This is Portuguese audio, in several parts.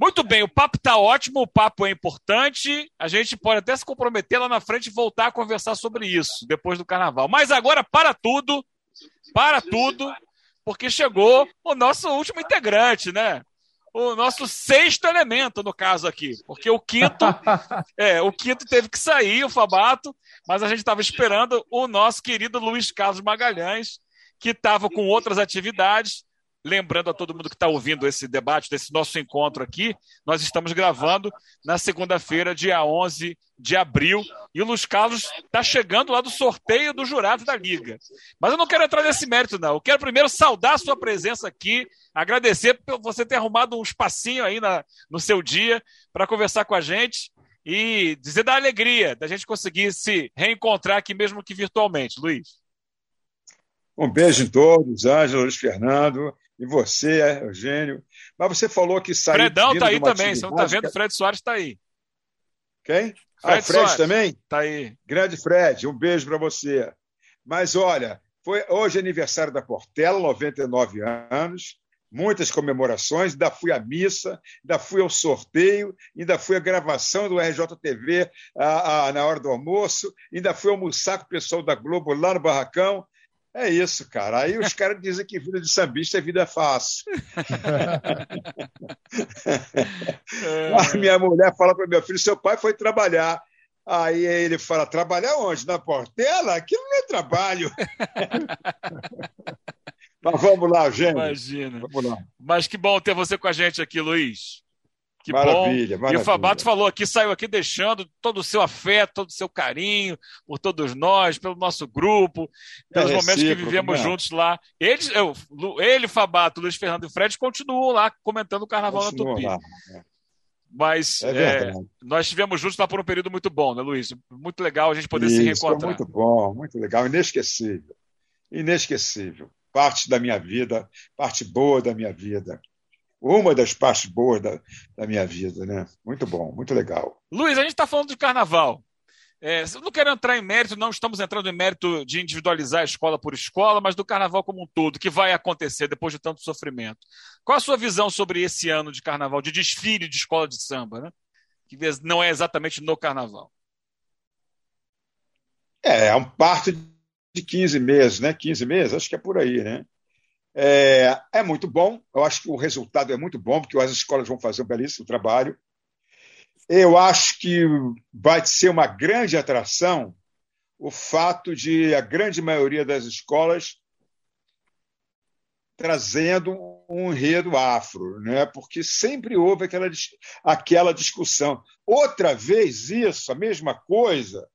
Muito bem, o papo está ótimo, o papo é importante. A gente pode até se comprometer lá na frente e voltar a conversar sobre isso depois do carnaval. Mas agora, para tudo, para tudo, porque chegou o nosso último integrante, né? O nosso sexto elemento, no caso aqui. Porque o quinto, é, o quinto teve que sair, o Fabato, mas a gente estava esperando o nosso querido Luiz Carlos Magalhães, que estava com outras atividades lembrando a todo mundo que está ouvindo esse debate, desse nosso encontro aqui, nós estamos gravando na segunda-feira, dia 11 de abril, e o Luiz Carlos está chegando lá do sorteio do jurado da Liga. Mas eu não quero entrar nesse mérito, não. Eu quero primeiro saudar a sua presença aqui, agradecer por você ter arrumado um espacinho aí na, no seu dia para conversar com a gente e dizer da alegria da gente conseguir se reencontrar aqui, mesmo que virtualmente. Luiz. Um beijo em todos, Ângelo, Luiz Fernando. E você, Eugênio. Mas você falou que saiu. Fredão está aí também. Você não está vendo? Fred Soares está aí. Quem? Fred ah, Fred Soares. também? Está aí. Grande Fred, um beijo para você. Mas olha, foi hoje é aniversário da Portela, 99 anos, muitas comemorações, ainda fui à missa, ainda fui ao sorteio, ainda fui à gravação do RJTV a, a, na hora do almoço, ainda fui almoçar com o pessoal da Globo lá no Barracão. É isso, cara. Aí os caras dizem que vida de sambista é vida fácil. A minha mulher fala para meu filho: seu pai foi trabalhar. Aí ele fala: trabalhar onde? Na Portela? Aquilo não é trabalho. Mas vamos lá, gente. Imagina. Vamos lá. Mas que bom ter você com a gente aqui, Luiz. Que maravilha, bom. Maravilha. E o Fabato falou aqui, saiu aqui deixando todo o seu afeto, todo o seu carinho por todos nós, pelo nosso grupo, pelos é momentos que vivemos né? juntos lá. Eles, eu, ele, Fabato, Luiz Fernando e Fred continuam lá comentando o Carnaval Continuam na Tupi. Lá, é. Mas é é, nós estivemos juntos lá por um período muito bom, né, Luiz? Muito legal a gente poder Isso, se reencontrar. muito bom, muito legal, inesquecível. Inesquecível. Parte da minha vida, parte boa da minha vida uma das partes boas da, da minha vida, né? Muito bom, muito legal. Luiz, a gente está falando de carnaval. É, não quero entrar em mérito, não estamos entrando em mérito de individualizar a escola por escola, mas do carnaval como um todo, que vai acontecer depois de tanto sofrimento. Qual a sua visão sobre esse ano de carnaval, de desfile de escola de samba, né? que não é exatamente no carnaval? É, é um parto de 15 meses, né? 15 meses, acho que é por aí, né? É, é, muito bom, eu acho que o resultado é muito bom, porque as escolas vão fazer um belíssimo trabalho. Eu acho que vai ser uma grande atração o fato de a grande maioria das escolas trazendo um enredo afro, né? porque sempre houve aquela, aquela discussão. Outra vez isso, a mesma coisa,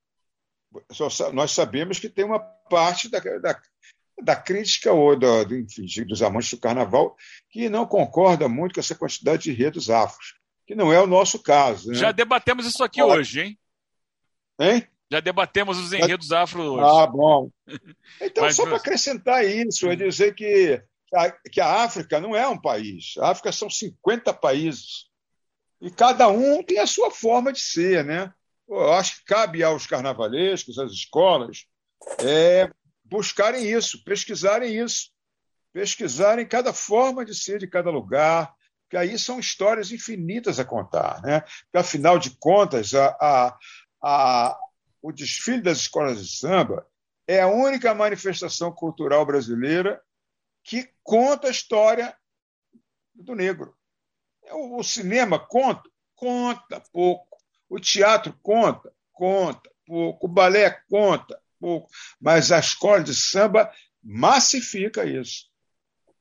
nós sabemos que tem uma parte da, da, da crítica ou do, do, enfim, dos amantes do carnaval que não concorda muito com essa quantidade de redos afros, que não é o nosso caso. Né? Já debatemos isso aqui hoje, hein? Hein? Já debatemos os enredos afro hoje. Ah, bom. Então, Mas, só para acrescentar isso, é dizer que a, que a África não é um país. A África são 50 países. E cada um tem a sua forma de ser, né? Eu acho que cabe aos carnavalescos, às escolas, é, buscarem isso, pesquisarem isso, pesquisarem cada forma de ser de cada lugar, que aí são histórias infinitas a contar. Né? Porque, afinal de contas, a, a, a, o desfile das escolas de samba é a única manifestação cultural brasileira que conta a história do negro. O, cinema conta? Conta pouco. O teatro conta? Conta pouco. O balé conta? Pouco, mas a escola de samba massifica isso.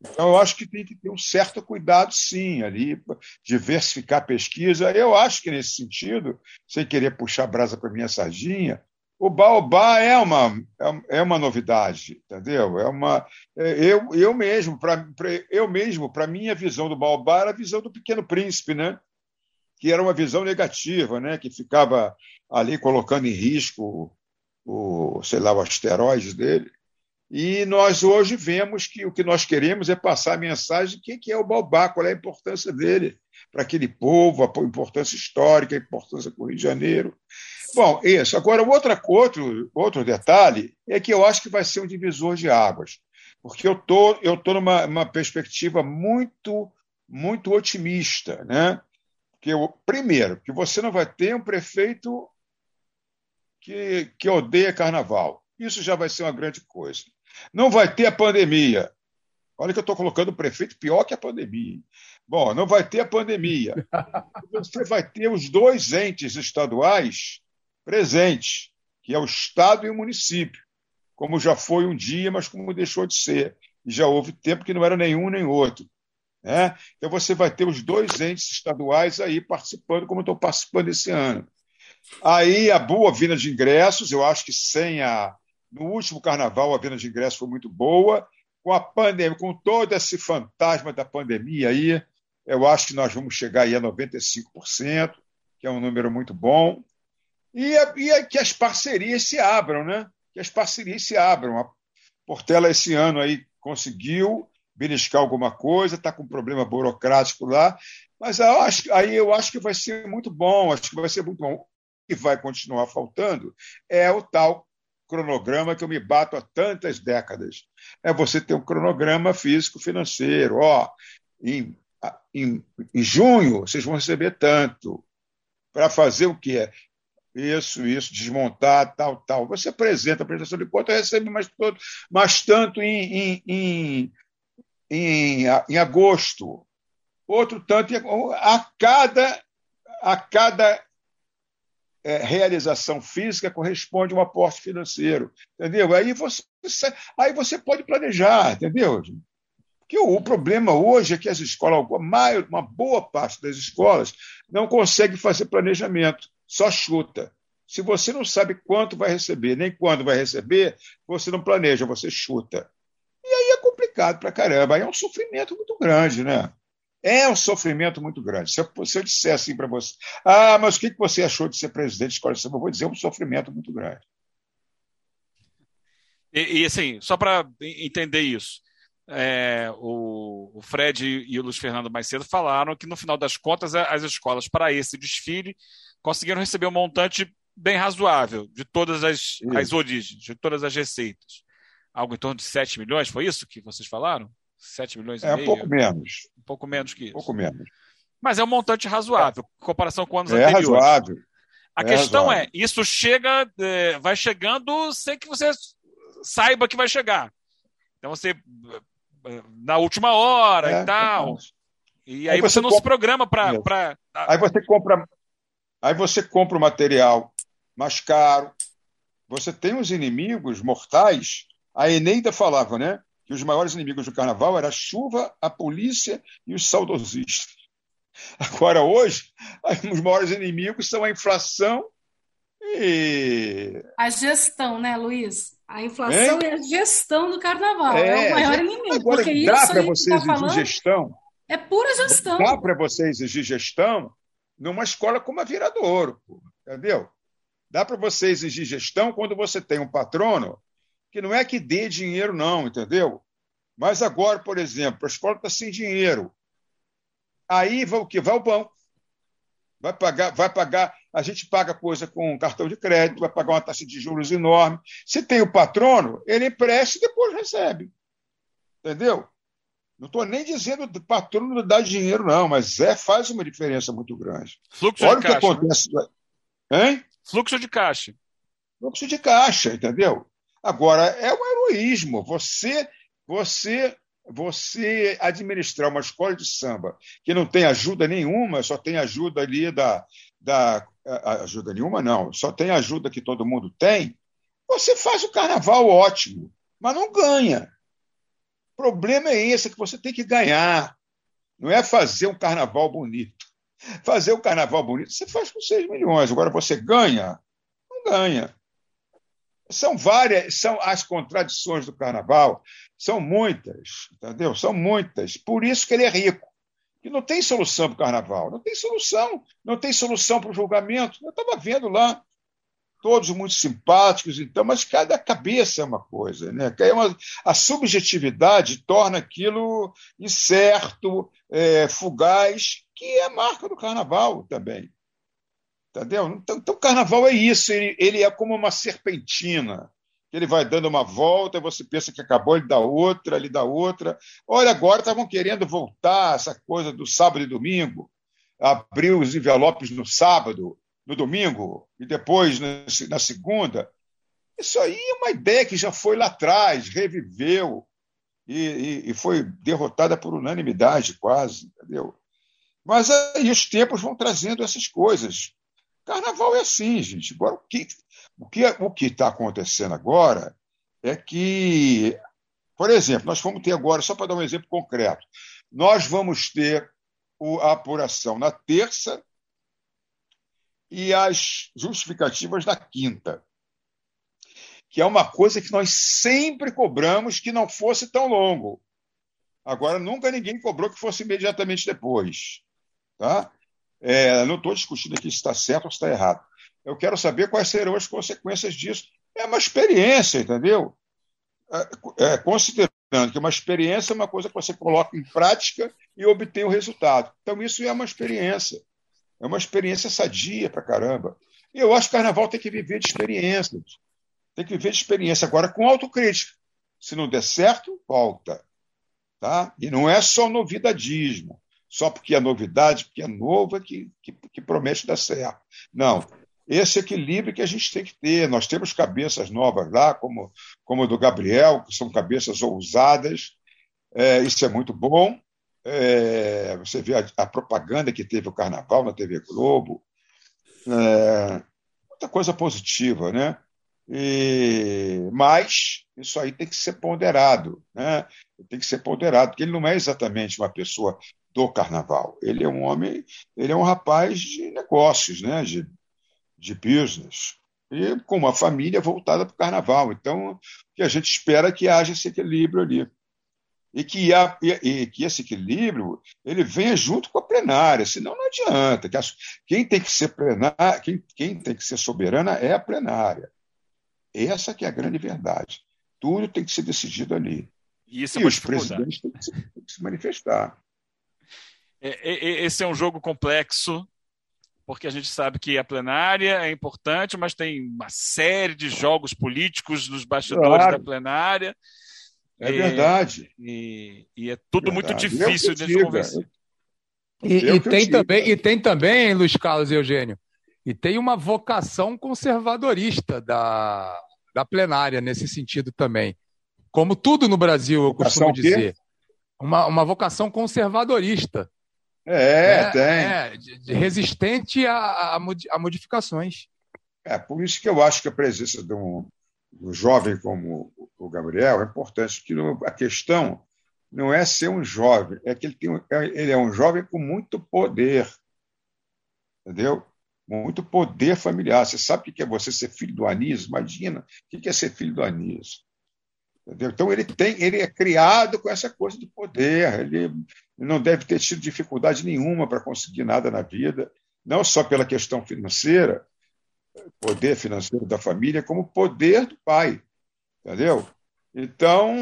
Então, eu acho que tem que ter um certo cuidado, sim, ali, diversificar a pesquisa. Eu acho que, nesse sentido, sem querer puxar brasa para minha sardinha, o Baobá é uma, é uma novidade, entendeu? É uma, é, eu, eu mesmo, para eu mesmo, para minha visão do Baobá era a visão do Pequeno Príncipe, né? que era uma visão negativa, né? que ficava ali colocando em risco o, sei lá, o asteroide dele. E nós hoje vemos que o que nós queremos é passar a mensagem de que é o Baobá, qual é a importância dele para aquele povo, a importância histórica, a importância para o Rio de Janeiro. Bom, isso. Agora, outra, outro, outro detalhe é que eu acho que vai ser um divisor de águas, porque eu tô, estou tô numa uma perspectiva muito, muito otimista. Né? que primeiro, que você não vai ter um prefeito que, que odeia carnaval. Isso já vai ser uma grande coisa. Não vai ter a pandemia. Olha que eu estou colocando o prefeito pior que a pandemia. Bom, não vai ter a pandemia. Você vai ter os dois entes estaduais presentes, que é o Estado e o município, como já foi um dia, mas como deixou de ser. E já houve tempo que não era nenhum nem outro. Né? Então você vai ter os dois entes estaduais aí participando, como estou participando esse ano. Aí a boa vinda de ingressos, eu acho que sem a. No último carnaval, a venda de ingressos foi muito boa. Com a pandemia, com todo esse fantasma da pandemia aí, eu acho que nós vamos chegar aí a 95%, que é um número muito bom. E, e que as parcerias se abram, né? Que as parcerias se abram. A Portela esse ano aí conseguiu beliscar alguma coisa, está com um problema burocrático lá, mas eu acho, aí eu acho que vai ser muito bom, acho que vai ser muito bom que vai continuar faltando é o tal cronograma que eu me bato há tantas décadas. É você ter um cronograma físico-financeiro. Ó, em, em, em junho vocês vão receber tanto. Para fazer o quê? Isso, isso, desmontar, tal, tal. Você apresenta a apresentação de conta, recebe mais, todo, mais tanto em, em, em, em agosto, outro tanto a cada, a cada é, realização física corresponde a um aporte financeiro, entendeu? Aí você, aí você pode planejar, entendeu? Porque o, o problema hoje é que as escolas, uma boa parte das escolas, não consegue fazer planejamento, só chuta. Se você não sabe quanto vai receber, nem quando vai receber, você não planeja, você chuta. E aí é complicado para caramba, aí é um sofrimento muito grande, né? É um sofrimento muito grande. Se eu, se eu disser assim para você, ah, mas o que você achou de ser presidente de escola de samba? Eu vou dizer é um sofrimento muito grande. E, e assim, só para entender isso, é, o, o, Fred e o Luiz Fernando mais cedo falaram que no final das contas as escolas para esse desfile conseguiram receber um montante bem razoável de todas as, as origens, de todas as receitas. Algo em torno de 7 milhões, foi isso que vocês falaram? 7 milhões e é, meio? É, um pouco menos. Um pouco menos que isso. Um pouco menos. Mas é um montante razoável, em comparação com anos é anteriores. Razoável. A é questão razoável. é, isso chega, é, vai chegando sem que você saiba que vai chegar. Então você, na última hora é, e tal. E aí, aí você, você, não compra... se programa para. Pra... Aí você compra. Aí você compra o material mais caro. Você tem os inimigos mortais. A Eneida falava, né? Que os maiores inimigos do carnaval eram a chuva, a polícia e os saudosistas. Agora, hoje, os maiores inimigos são a inflação e. A gestão, né, Luiz? A inflação é, é a gestão do carnaval. É, é o maior inimigo. Agora, porque dá para você tá exigir falando, gestão. É pura gestão. Dá para você exigir gestão numa escola como a Viradouro, entendeu? Dá para você exigir gestão quando você tem um patrono que não é que dê dinheiro, não, entendeu? Mas agora, por exemplo, a escola está sem dinheiro. Aí vai o quê? Vai ao banco. Vai pagar, vai pagar, a gente paga coisa com cartão de crédito, vai pagar uma taxa de juros enorme. Se tem o patrono, ele empresta e depois recebe. Entendeu? Não estou nem dizendo que o patrono não dá dinheiro, não, mas é, faz uma diferença muito grande. Fluxo Olha de caixa. o que acontece. Né? Hein? Fluxo de caixa. Fluxo de caixa, entendeu? Agora, é um heroísmo. Você, você, você administrar uma escola de samba que não tem ajuda nenhuma, só tem ajuda ali da. da ajuda nenhuma, não, só tem ajuda que todo mundo tem, você faz o carnaval ótimo, mas não ganha. O problema é esse, é que você tem que ganhar. Não é fazer um carnaval bonito. Fazer um carnaval bonito você faz com 6 milhões. Agora você ganha? Não ganha. São várias, são as contradições do carnaval, são muitas, entendeu? São muitas. Por isso que ele é rico. E não tem solução para o carnaval, não tem solução, não tem solução para o julgamento. Eu estava vendo lá, todos muito simpáticos, então, mas cada cabeça é uma coisa, né? É uma, a subjetividade torna aquilo incerto, é, fugaz, que é a marca do carnaval também. Entendeu? Então, então, o carnaval é isso, ele, ele é como uma serpentina. Ele vai dando uma volta, você pensa que acabou, ele dá outra, ele dá outra. Olha, agora estavam querendo voltar essa coisa do sábado e domingo. abrir os envelopes no sábado, no domingo, e depois na segunda. Isso aí é uma ideia que já foi lá atrás, reviveu e, e, e foi derrotada por unanimidade, quase, entendeu? Mas aí os tempos vão trazendo essas coisas. Carnaval é assim, gente. Agora, o que o que o que está acontecendo agora é que, por exemplo, nós vamos ter agora, só para dar um exemplo concreto, nós vamos ter a apuração na terça e as justificativas na quinta, que é uma coisa que nós sempre cobramos que não fosse tão longo. Agora, nunca ninguém cobrou que fosse imediatamente depois. Tá? É, não estou discutindo aqui se está certo ou se está errado. Eu quero saber quais serão as consequências disso. É uma experiência, entendeu? É, é, considerando que uma experiência é uma coisa que você coloca em prática e obtém o resultado. Então, isso é uma experiência. É uma experiência sadia para caramba. E eu acho que o carnaval tem que viver de experiências. Tem que viver de experiência. Agora, com autocrítica. Se não der certo, volta. Tá? E não é só novidadismo só porque é novidade, porque é novo, é que, que, que promete dar certo. Não. Esse equilíbrio que a gente tem que ter. Nós temos cabeças novas lá, como, como a do Gabriel, que são cabeças ousadas. É, isso é muito bom. É, você vê a, a, propaganda que teve o Carnaval na TV Globo. É, muita coisa positiva, né? E, mas isso aí tem que ser ponderado, né? Tem que ser ponderado, porque ele não é exatamente uma pessoa do carnaval. Ele é um homem, ele é um rapaz de negócios, né? de, de business, e com uma família voltada para o carnaval. Então, a gente espera é que haja esse equilíbrio ali. E que, há, e, que esse equilíbrio ele venha junto com a plenária, senão não adianta. Que quem tem que ser plenária, quem, quem tem que ser soberana é a plenária. Essa que é a grande verdade. Tudo tem que ser decidido ali. E, isso é e os presidentes têm que, se, têm que se manifestar. É, é, é, esse é um jogo complexo, porque a gente sabe que a plenária é importante, mas tem uma série de jogos políticos nos bastidores claro. da plenária. É e, verdade. E, e, é tudo verdade. muito difícil de convencer. E, e tem também, e tem também, Luiz Carlos e Eugênio, e tem uma vocação conservadorista da, da plenária nesse sentido também. Como tudo no Brasil, eu vocação costumo dizer. Uma, uma vocação conservadorista. É, né? tem. É, resistente a, a, modificações. É, por isso que eu acho que a presença de um, um jovem como o Gabriel é importante, porque a questão não é ser um jovem, é que ele, tem, é, ele é um jovem com muito poder. Entendeu? Muito poder familiar. Você sabe o que é você ser filho do Anísio? Imagina o que é ser filho do Anísio. Entendeu? Então ele tem, ele é criado com essa coisa de poder. Ele não deve ter tido dificuldade nenhuma para conseguir nada na vida, não só pela questão financeira, poder financeiro da família, como poder do pai, entendeu? Então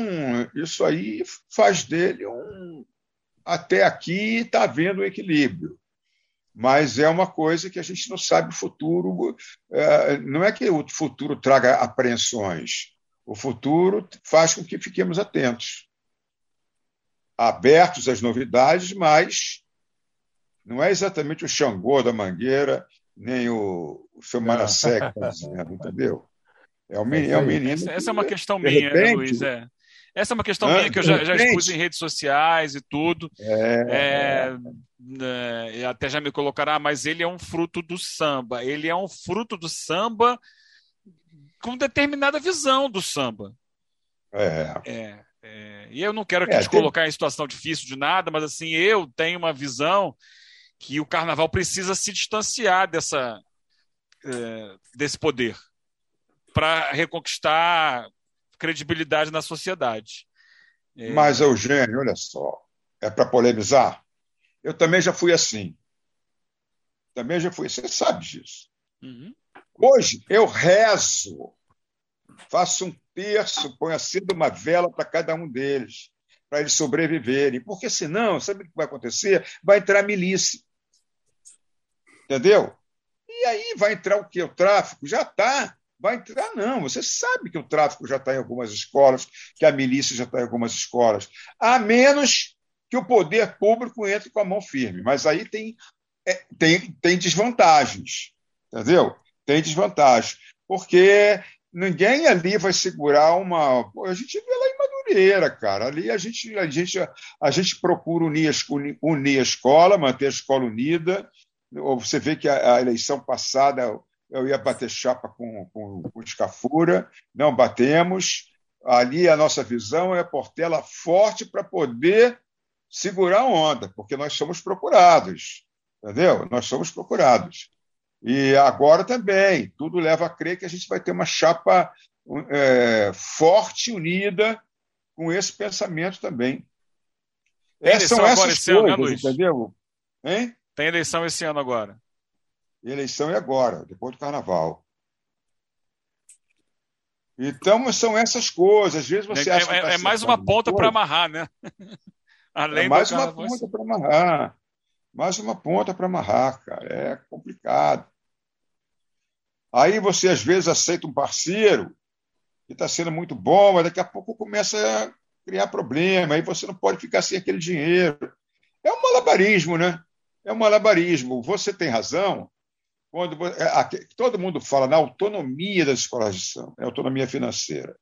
isso aí faz dele um até aqui está havendo um equilíbrio, mas é uma coisa que a gente não sabe o futuro. É, não é que o futuro traga apreensões, o futuro faz com que fiquemos atentos, abertos às novidades, mas não é exatamente o Xangô da Mangueira, nem o, o seu que está dizendo, entendeu? É o menino. É o menino essa, essa é uma questão minha, né, repente, né, Luiz? É. Essa é uma questão minha que eu já, já, expus em redes sociais e tudo. É, é, é, até já me colocará, mas ele é um fruto do samba. Ele é um fruto do samba com determinada visão do samba. É. é, é e eu não quero aqui é, te tem... colocar em situação difícil de nada, mas assim, eu tenho uma visão que o carnaval precisa se distanciar dessa, é, desse poder para reconquistar credibilidade na sociedade. É... Mas, Eugênio, olha só, é para polemizar? Eu também já fui assim. Também já fui. Você sabe disso. Uhum. Hoje eu rezo, faço um terço, ponho acendo uma vela para cada um deles, para eles sobreviverem. Porque senão, sabe o que vai acontecer? Vai entrar milícia. Entendeu? E aí vai entrar o que? O tráfico? Já está. Vai entrar, não. Você sabe que o tráfico já está em algumas escolas, que a milícia já está em algumas escolas. A menos que o poder público entre com a mão firme. Mas aí tem é, tem, tem desvantagens, entendeu? Tem desvantagens, porque ninguém ali vai segurar uma. A gente vê lá em Madureira, cara. Ali a gente, a gente, a gente procura unir, unir a escola, manter a escola unida. Você vê que a, a eleição passada eu ia bater chapa com, com, com Escafura, não batemos. Ali a nossa visão é Portela forte para poder segurar a onda, porque nós somos procurados, entendeu? Nós somos procurados. E agora também, tudo leva a crer que a gente vai ter uma chapa é, forte, unida, com esse pensamento também. Tem são essas coisas, ano, né, entendeu? Hein? Tem eleição esse ano agora. Eleição é agora, depois do carnaval. Então, são essas coisas. Às vezes você é, acha é, que tá é mais uma ponta para amarrar, né? Além é mais uma ponta para amarrar. Mais uma ponta para amarrar, cara. É complicado. Aí você, às vezes, aceita um parceiro que está sendo muito bom, mas daqui a pouco começa a criar problema. Aí você não pode ficar sem aquele dinheiro. É um malabarismo, né? É um malabarismo. Você tem razão quando é, todo mundo fala na autonomia das escolas de samba, né, autonomia financeira.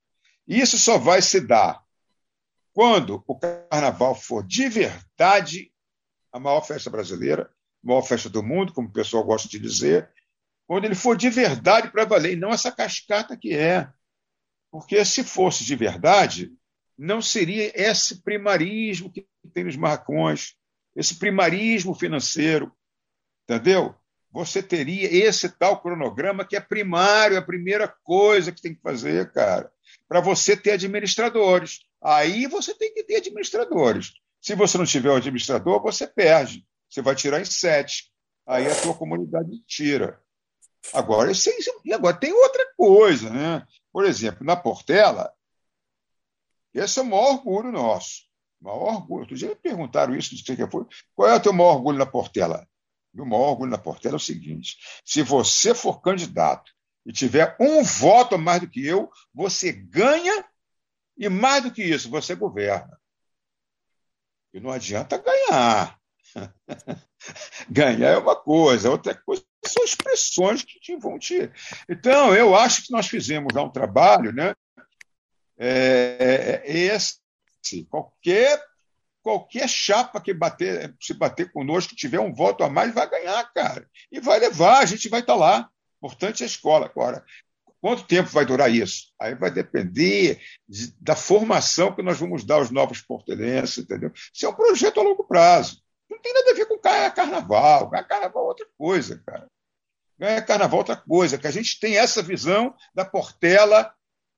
Isso só vai se dar quando o carnaval for de verdade a maior festa brasileira, a maior festa do mundo, como o pessoal gosta de dizer, quando ele for de verdade para valer, e não essa cascata que é. Porque se fosse de verdade, não seria esse primarismo que tem nos marcões, esse primarismo financeiro, entendeu? você teria esse tal cronograma que é primário, é a primeira coisa que tem que fazer, cara, para você ter administradores. Aí você tem que ter administradores. Se você não tiver o administrador, você perde. Você vai tirar em sete. Aí a tua comunidade tira. Agora, e agora tem outra coisa, né? Por exemplo, na Portela, esse é o maior orgulho nosso. O maior orgulho. Outro dia me perguntaram isso, não sei o que foi. Qual é o teu maior orgulho na Portela? O maior orgulho da Portela é o seguinte: se você for candidato e tiver um voto a mais do que eu, você ganha e mais do que isso, você governa. E não adianta ganhar. ganhar é uma coisa, outra coisa são expressões que te vão te. Então, eu acho que nós fizemos lá um trabalho, né? É, é, é esse, qualquer qualquer chapa que bater, se bater conosco, que tiver um voto a mais, vai ganhar, cara. E vai levar, a gente vai estar tá lá. Importante é a escola. Agora, quanto tempo vai durar isso? Aí vai depender de, da formação que nós vamos dar aos novos portelenses, entendeu? Isso é um projeto a longo prazo. Não tem nada a ver com carnaval. Carnaval é outra coisa, cara. Ganhar carnaval é outra coisa, que a gente tem essa visão da Portela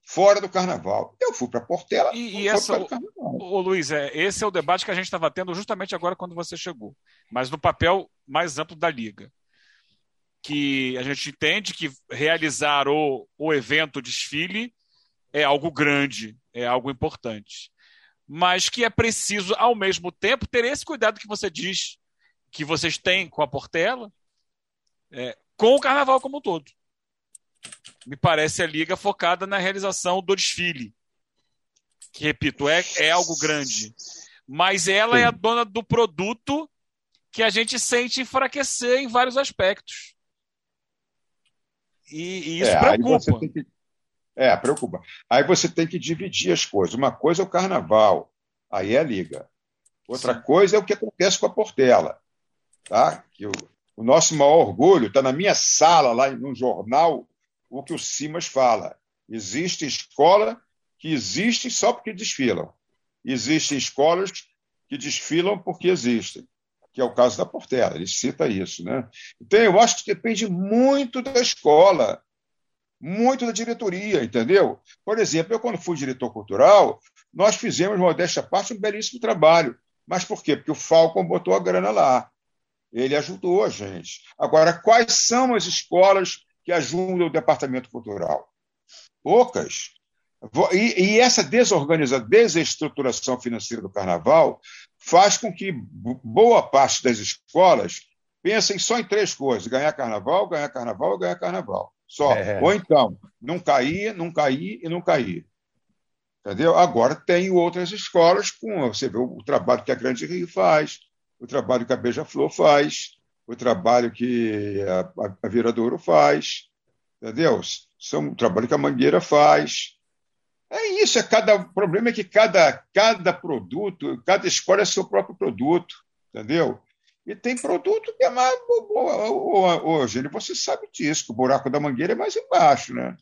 fora do carnaval. Eu fui para Portela. E, e essa, o, Luiz, é, esse é o debate que a gente estava tendo justamente agora quando você chegou, mas no papel mais amplo da liga. Que a gente entende que realizar o, o evento desfile é algo grande, é algo importante. Mas que é preciso, ao mesmo tempo, ter esse cuidado que você diz que vocês têm com a Portela, é, com o carnaval como um todo me parece a liga focada na realização do desfile. Que, repito, é, é algo grande. Mas ela Sim. é a dona do produto que a gente sente enfraquecer em vários aspectos. E, e isso é, preocupa. Que... É, preocupa. Aí você tem que dividir as coisas. Uma coisa é o carnaval, aí é a liga. Outra Sim. coisa é o que acontece com a Portela. Tá? Que o, o nosso maior orgulho está na minha sala, lá num jornal o que o Simas fala. Existe escola que existe só porque desfilam. Existem escolas que desfilam porque existem, que é o caso da Portela, ele cita isso. Né? Então, eu acho que depende muito da escola, muito da diretoria, entendeu? Por exemplo, eu, quando fui diretor cultural, nós fizemos, modéstia à parte, um belíssimo trabalho. Mas por quê? Porque o Falcon botou a grana lá. Ele ajudou a gente. Agora, quais são as escolas que ajudam o departamento cultural. Poucas. E, e essa desorganização, desestruturação financeira do carnaval faz com que boa parte das escolas pensem só em três coisas: ganhar carnaval, ganhar carnaval, ganhar carnaval. Só. É. Ou então, não cair, não cair e não cair. Entendeu? Agora tem outras escolas com você vê o trabalho que a Grande Rio faz, o trabalho que a Beija-Flor faz, o trabalho que a, a, Viradouro faz, entendeu? São o trabalho que a Mangueira faz. É isso, é cada o problema é que cada, cada produto, cada escola é seu próprio produto, entendeu? E tem produto que é mais. Hoje, você sabe disso, que o buraco da mangueira é mais embaixo, né?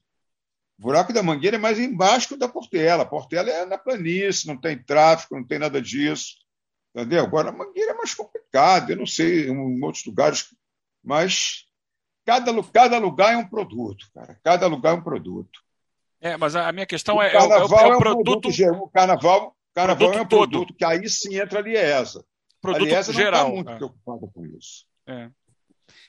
O buraco da mangueira é mais embaixo que o da Portela. A Portela é na planície, não tem tráfego, não tem nada disso. Entendeu? Agora, a mangueira é mais complicada, eu não sei em outros lugares, mas cada, cada lugar é um produto, cara. Cada lugar é um produto. É, mas a minha questão o é, carnaval é, o, é o, é o produto. o carnaval, carnaval produto é um produto todo. que aí sim entra a Liesa. Produto a Liesa geral. não está muito é. preocupada com isso. É.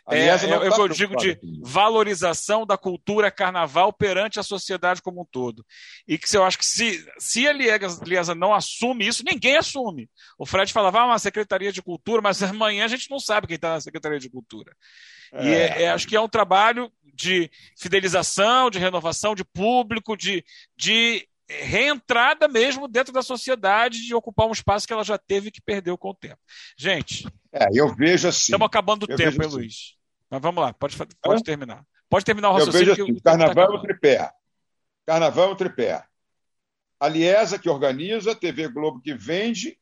É, é, é, o que eu digo de valorização da cultura carnaval perante a sociedade como um todo. E que eu acho que se, se a Liesa não assume isso, ninguém assume. O Fred falava, ah, uma Secretaria de Cultura, mas amanhã a gente não sabe quem está na Secretaria de Cultura. É. E é, é, acho que é um trabalho de fidelização, de renovação de público, de, de reentrada mesmo dentro da sociedade, de ocupar um espaço que ela já teve que perdeu com o tempo. Gente. É, eu vejo assim. Estamos acabando o tempo, hein, assim. Luiz? Mas vamos lá, pode, pode terminar. Pode terminar o raciocínio. Eu vejo assim, carnaval tá é o tripé. Carnaval é o tripé. A Liesa, que organiza, a TV Globo que vende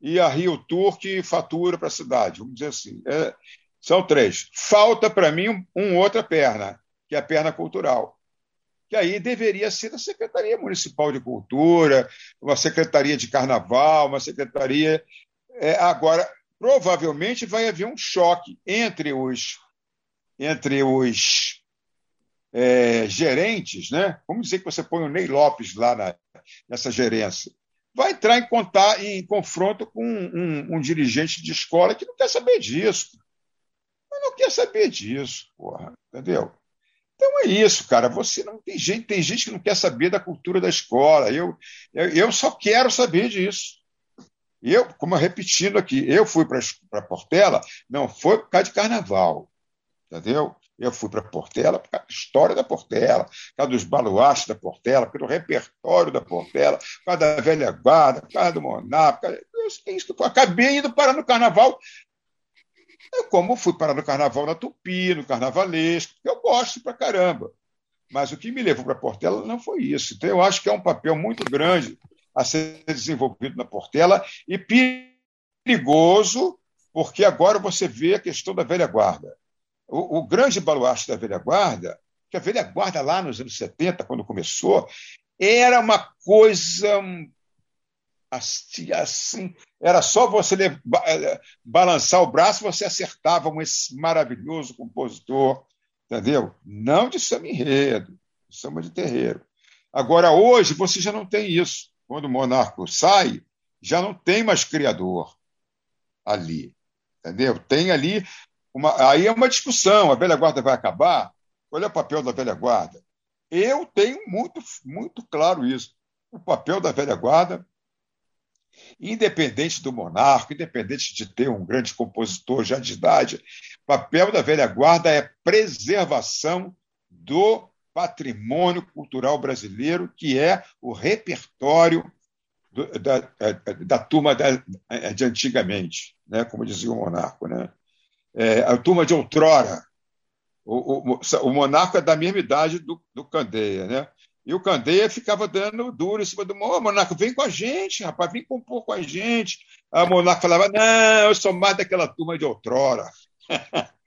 e a Rio Tour que fatura para a cidade. Vamos dizer assim. É, são três. Falta para mim um, um, outra perna, que é a perna cultural. Que aí deveria ser a Secretaria Municipal de Cultura, uma Secretaria de Carnaval, uma Secretaria. É, agora, provavelmente vai haver um choque entre os entre os é, gerentes, né? Vamos dizer que você põe o Ney Lopes lá na, nessa gerência. Vai entrar em, contar, em confronto com um, um, um, dirigente de escola que não quer saber disso. Mas não quer saber disso, porra, entendeu? Então é isso, cara. Você não tem gente, tem gente que não quer saber da cultura da escola. Eu, eu, eu só quero saber disso. Eu, como repetindo aqui, eu fui para Portela, não foi por causa de carnaval entendeu? Eu fui para Portela por causa da história da Portela, por causa dos baluartes da Portela, pelo repertório da Portela, por causa da velha guarda, por causa do Monar, por causa... acabei indo parar no carnaval. Eu, como fui parar no carnaval na Tupi, no carnavalesco, eu gosto pra caramba. Mas o que me levou para Portela não foi isso. Então, eu acho que é um papel muito grande a ser desenvolvido na Portela e perigoso, porque agora você vê a questão da velha guarda o, o grande baluarte da velha guarda, que a velha guarda lá nos anos 70, quando começou, era uma coisa assim, assim era só você eh, balançar o braço você acertava com esse maravilhoso compositor, entendeu? Não de samba enredo, de samba de terreiro. Agora, hoje, você já não tem isso. Quando o monarca sai, já não tem mais criador ali. Entendeu? Tem ali uma, aí é uma discussão: a velha guarda vai acabar? Qual é o papel da velha guarda? Eu tenho muito, muito claro isso. O papel da velha guarda, independente do monarca, independente de ter um grande compositor já de idade, o papel da velha guarda é preservação do patrimônio cultural brasileiro, que é o repertório do, da, da, da, turma da, de antigamente, né? como dizia o monarca. Né? é, a turma de outrora. O, o, o monarca é da mesma idade do, do Candeia, né? E o Candeia ficava dando duro em cima do oh, monarca, vem com a gente, rapaz, vem compor com a gente. A monarca falava, não, eu sou mais daquela turma de outrora.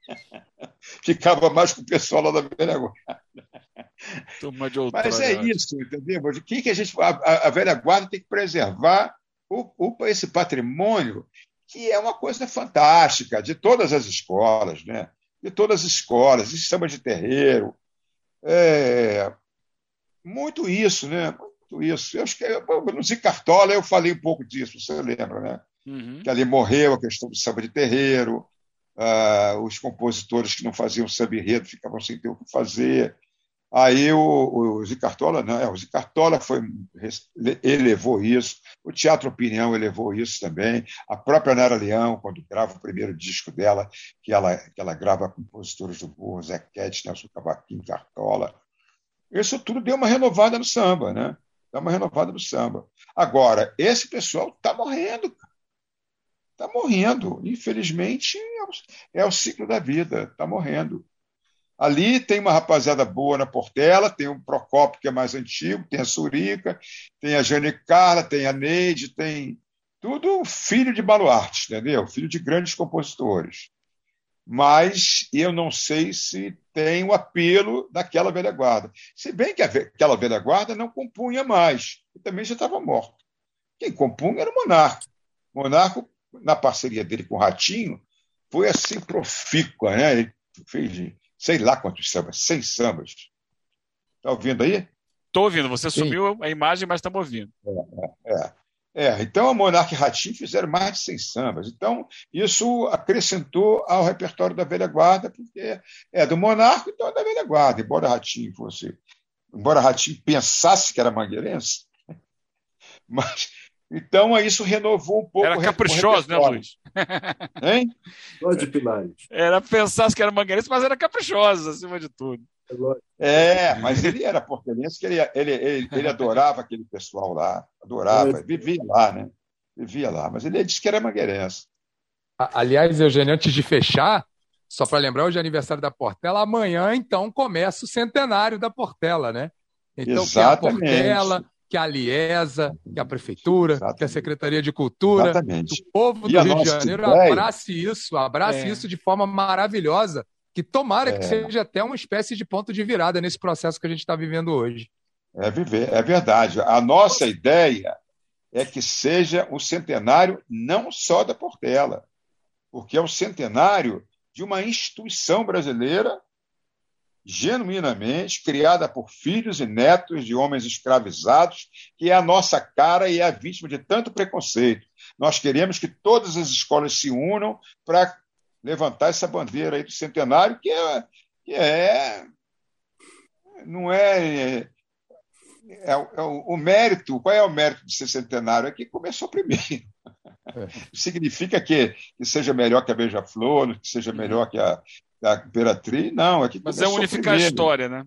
ficava mais com o pessoal lá da velha guarda. Turma de outrora. Mas é isso, entendeu? O que, que a gente. A, a velha guarda tem que preservar o, o, esse patrimônio que é uma coisa fantástica, de todas as escolas, né? de todas as escolas, de samba de terreiro. É, muito isso, né? Muito isso. Eu acho que no Zicartola eu falei um pouco disso, você lembra, né? Uhum. Que ali morreu a questão do samba de terreiro, uh, os compositores que não faziam samba enredo ficavam sem ter o que fazer. Aí o, o Zicartola, não, é, o Zicartola foi, elevou isso, o Teatro Opinião elevou isso também, a própria Nara Leão, quando grava o primeiro disco dela, que ela, que ela grava compositores do Burro, Zé Quete, Nelson Cavaquinho, Cartola. Isso tudo deu uma renovada no samba, né? Deu uma renovada no samba. Agora, esse pessoal está morrendo. está morrendo. Infelizmente, é o, é o ciclo da vida, está morrendo. Ali tem uma rapaziada boa na Portela, tem o Procopio, que é mais antigo, tem a Surica, tem a Jane Carla, tem a Neide, tem tudo filho de baluartes, entendeu? Filho de grandes compositores. Mas eu não sei se tem o apelo daquela velha guarda. Se bem que aquela velha guarda não compunha mais, e também já estava morto. Quem compunha era o Monarco. O Monarco, na parceria dele com o Ratinho, foi assim profícua, né? Ele fez sei lá quantos sambas, seis sambas. Está ouvindo aí? Estou ouvindo. Você Sim. sumiu a imagem, mas estamos ouvindo. É, é, é. então, a Monarca e Ratinho fizeram mais de 100 sambas. Então, isso acrescentou ao repertório da velha guarda, porque é do Monarca, então é da velha guarda, embora Ratinho fosse. Embora Ratinho pensasse que era mangueirense, mas então, isso renovou um pouco. Era caprichoso, né, Luiz? Hein? de Pilares. Era pensar que era mangueirense, mas era caprichoso, acima de tudo. É, mas ele era portelense, que ele, ele, ele, ele, adorava aquele pessoal lá, adorava, vivia lá, né? Vivia lá, mas ele disse que era mangueirense. Aliás, Eugênio, antes de fechar, só para lembrar, hoje é aniversário da Portela, amanhã, então, começa o centenário da Portela, né? Então, Exatamente. que a Portela, que a Liesa, que a Prefeitura, Exatamente. que a Secretaria de Cultura, Exatamente. que o povo do Rio de Janeiro ideia... abrace isso, abrace é. isso de forma maravilhosa, que tomara é. que seja até uma espécie de ponto de virada nesse processo que a gente está vivendo hoje. É, viver, é verdade. A nossa ideia é que seja o centenário não só da Portela, porque é o centenário de uma instituição brasileira genuinamente criada por filhos e netos de homens escravizados, que é a nossa cara e é a vítima de tanto preconceito. Nós queremos que todas as escolas se unam para levantar essa bandeira aí do centenário, que é, que é não é, é, é, o, o, mérito. Qual é o mérito de ser centenário? É que começou primeiro. É. Significa que, que seja melhor que a Beija-Flor, que seja melhor que a, da Imperatriz, não. É que Mas é unificar primeiro. a história, né?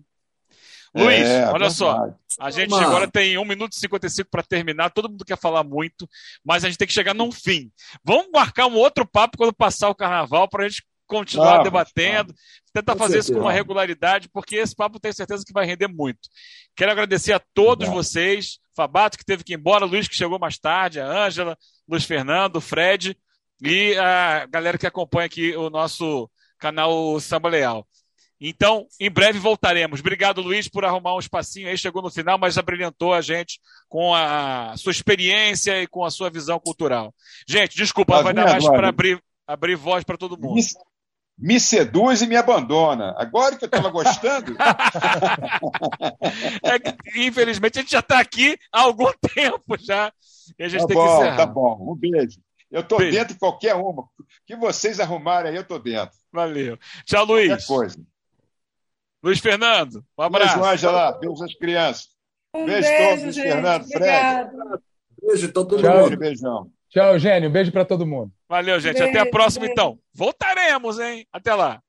Luiz, é, olha só. A gente Mano. agora tem 1 minuto e 55 para terminar. Todo mundo quer falar muito, mas a gente tem que chegar num fim. Vamos marcar um outro papo quando passar o carnaval para a gente continuar vamos, debatendo, vamos. tentar com fazer certeza. isso com uma regularidade, porque esse papo tenho certeza que vai render muito. Quero agradecer a todos vocês, Fabato que teve que ir embora, Luiz que chegou mais tarde, a Ângela, Luiz Fernando, o Fred e a galera que acompanha aqui o nosso canal Samba Leal. Então, em breve voltaremos. Obrigado, Luiz, por arrumar um espacinho aí. Chegou no final, mas abrilhantou a gente com a sua experiência e com a sua visão cultural. Gente, desculpa, vai dar mais para abrir, abrir voz para todo mundo. Me, me, seduz e me abandona. Agora que eu estava gostando. é que, infelizmente, a gente já está aqui há algum tempo já. E a gente tá tem bom, que encerrar. Tá bom, um beijo. Eu estou dentro de qualquer uma. O que vocês arrumarem aí, eu estou dentro. Valeu. Tchau, Luiz. Qualquer coisa. Luiz Fernando, um abraço. Beijo, Angela. Beijo às crianças. Um beijo, beijo todos, Luiz Fernando, Fred. Beijo todo Tchau. mundo. Beijão. Tchau, Eugênio. Beijo para todo mundo. Valeu, gente. Beijo, Até a próxima, beijo. então. Voltaremos, hein? Até lá.